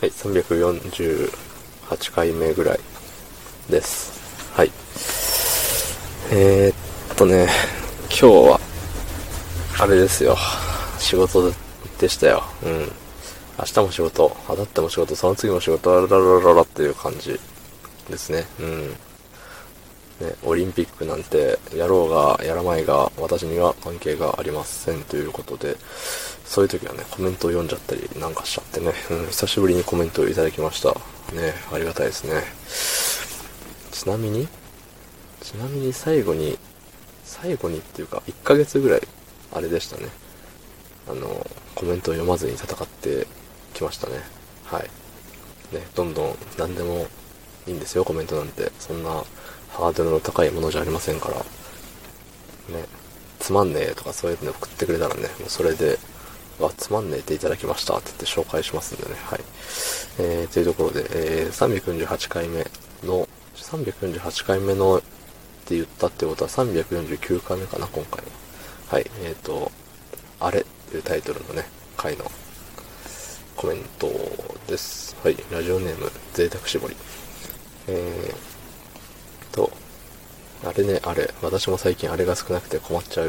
はい、348回目ぐらいです。はい。えー、っとね、今日は、あれですよ。仕事でしたよ。うん。明日も仕事、あたっても仕事、その次も仕事、あららららっていう感じですね。うん。ね、オリンピックなんて、やろうがやらないが、私には関係がありませんということで、そういう時はね、コメントを読んじゃったりなんかしちゃってね、うん、久しぶりにコメントをいただきました。ね、ありがたいですね。ちなみに、ちなみに最後に、最後にっていうか、1ヶ月ぐらい、あれでしたね。あの、コメントを読まずに戦ってきましたね。はい。ね、どんどん何でもいいんですよ、コメントなんて。そんなハードルの高いものじゃありませんから。ね、つまんねえとかそういうの送ってくれたらね、もうそれで、あ、つまんねえっていただきましたって言って紹介しますんでね。はい。えー、というところで、えー、348回目の、348回目のって言ったってことは349回目かな、今回は。はい。えっ、ー、と、あれっていうタイトルのね、回のコメントです。はい。ラジオネーム、贅沢絞り。えー、あれね、あれ。私も最近あれが少なくて困っちゃう。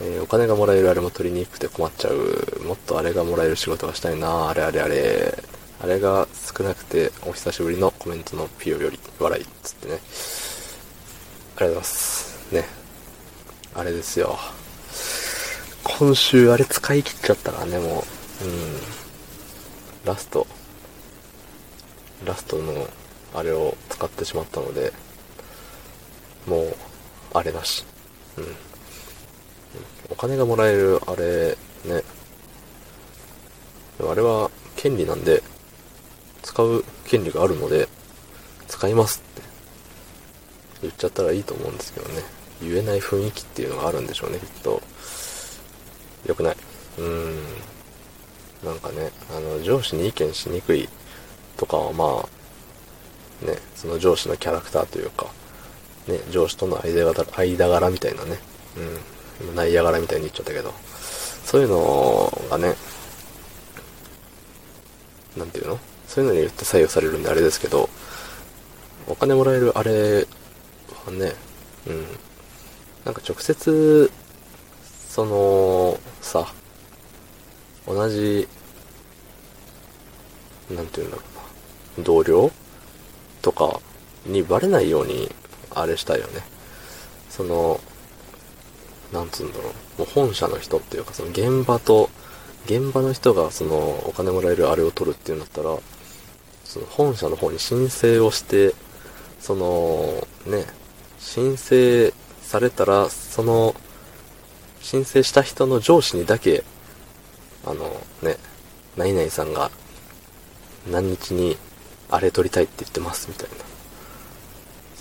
えーお金がもらえるあれも取りにくくて困っちゃう。もっとあれがもらえる仕事がしたいな。あれあれあれ。あれが少なくてお久しぶりのコメントのピオより笑い。つってね。ありがとうございます。ね。あれですよ。今週あれ使い切っちゃったからね、もう。うん。ラスト。ラストのあれを使ってしまったので、もう、あれなし。うん。お金がもらえるあれ、ね。あれは権利なんで、使う権利があるので、使いますって言っちゃったらいいと思うんですけどね。言えない雰囲気っていうのがあるんでしょうね、きっと。良くない。うーん。なんかね、あの、上司に意見しにくいとかはまあ、ね、その上司のキャラクターというか、ね、上司との間柄間柄みたいなね、うん、今内野柄みたいに言っちゃったけど、そういうのがね、なんていうの？そういうのによって左右されるんであれですけど、お金もらえるあれはね、うん、なんか直接、その、さ、同じ、なんていうんだろうな、同僚とかにバレないように、あれしたいよね。その、なんつうんだろう、もう本社の人っていうか、その現場と、現場の人がそのお金もらえるあれを取るっていうんだったら、その本社の方に申請をして、その、ね、申請されたら、その、申請した人の上司にだけ、あのね、何々さんが何日にあれ取りたいって言ってますみたいな。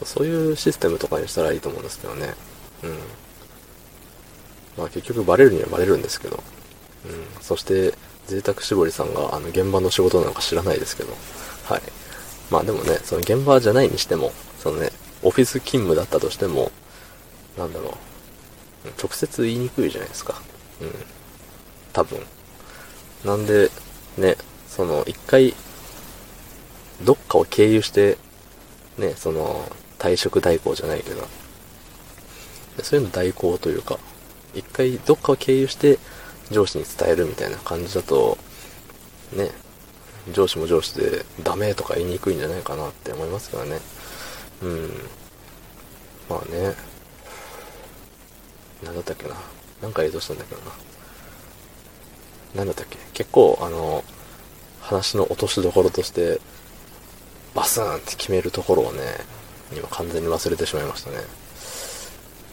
そういうシステムとかにしたらいいと思うんですけどね。うん。まあ結局バレるにはバレるんですけど。うん。そして、贅沢絞りさんがあの現場の仕事なのか知らないですけど。はい。まあでもね、その現場じゃないにしても、そのね、オフィス勤務だったとしても、なんだろう。直接言いにくいじゃないですか。うん。多分。なんで、ね、その、一回、どっかを経由して、ね、その、退職代行じゃないけど、そういうの代行というか、一回どっかを経由して上司に伝えるみたいな感じだと、ね、上司も上司でダメとか言いにくいんじゃないかなって思いますからね。うん。まあね、なんだったっけな。なんか映像したんだけどな。なんだったっけ結構、あの、話の落としどころとして、バスーンって決めるところをね、今完全に忘れてしまいましたね。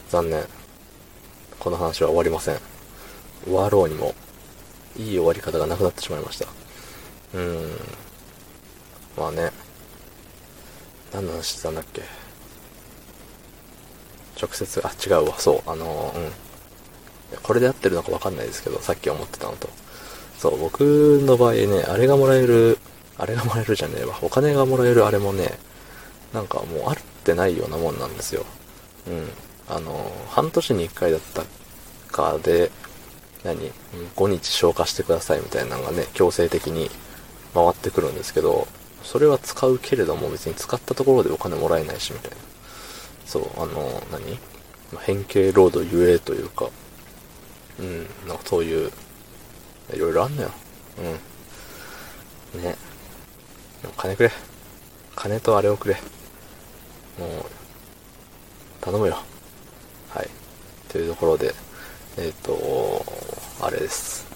残念。この話は終わりません。終わろうにも、いい終わり方がなくなってしまいました。うーん。まあね。何の話してたんだっけ直接、あ、違うわ、そう、あのー、うん。これで合ってるのかわかんないですけど、さっき思ってたのと。そう、僕の場合ね、あれがもらえる、あれがもらえるじゃねえわ、お金がもらえるあれもね、なんかもうあってないようなもんなんですよ。うん。あの、半年に1回だったかで、何 ?5 日消化してくださいみたいなのがね、強制的に回ってくるんですけど、それは使うけれども別に使ったところでお金もらえないし、みたいな。そう、あの、何？変形ロードゆえというか、うん、なんかそういう、いろいろあんのよ。うん。ね。でも金くれ。金とあれをくれ。もう、頼むよ。はい。というところで、えっ、ー、と、あれです。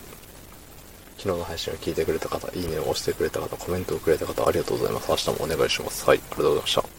昨日の配信を聞いてくれた方、いいねを押してくれた方、コメントをくれた方、ありがとうございます。明日もお願いします。はい、ありがとうございました。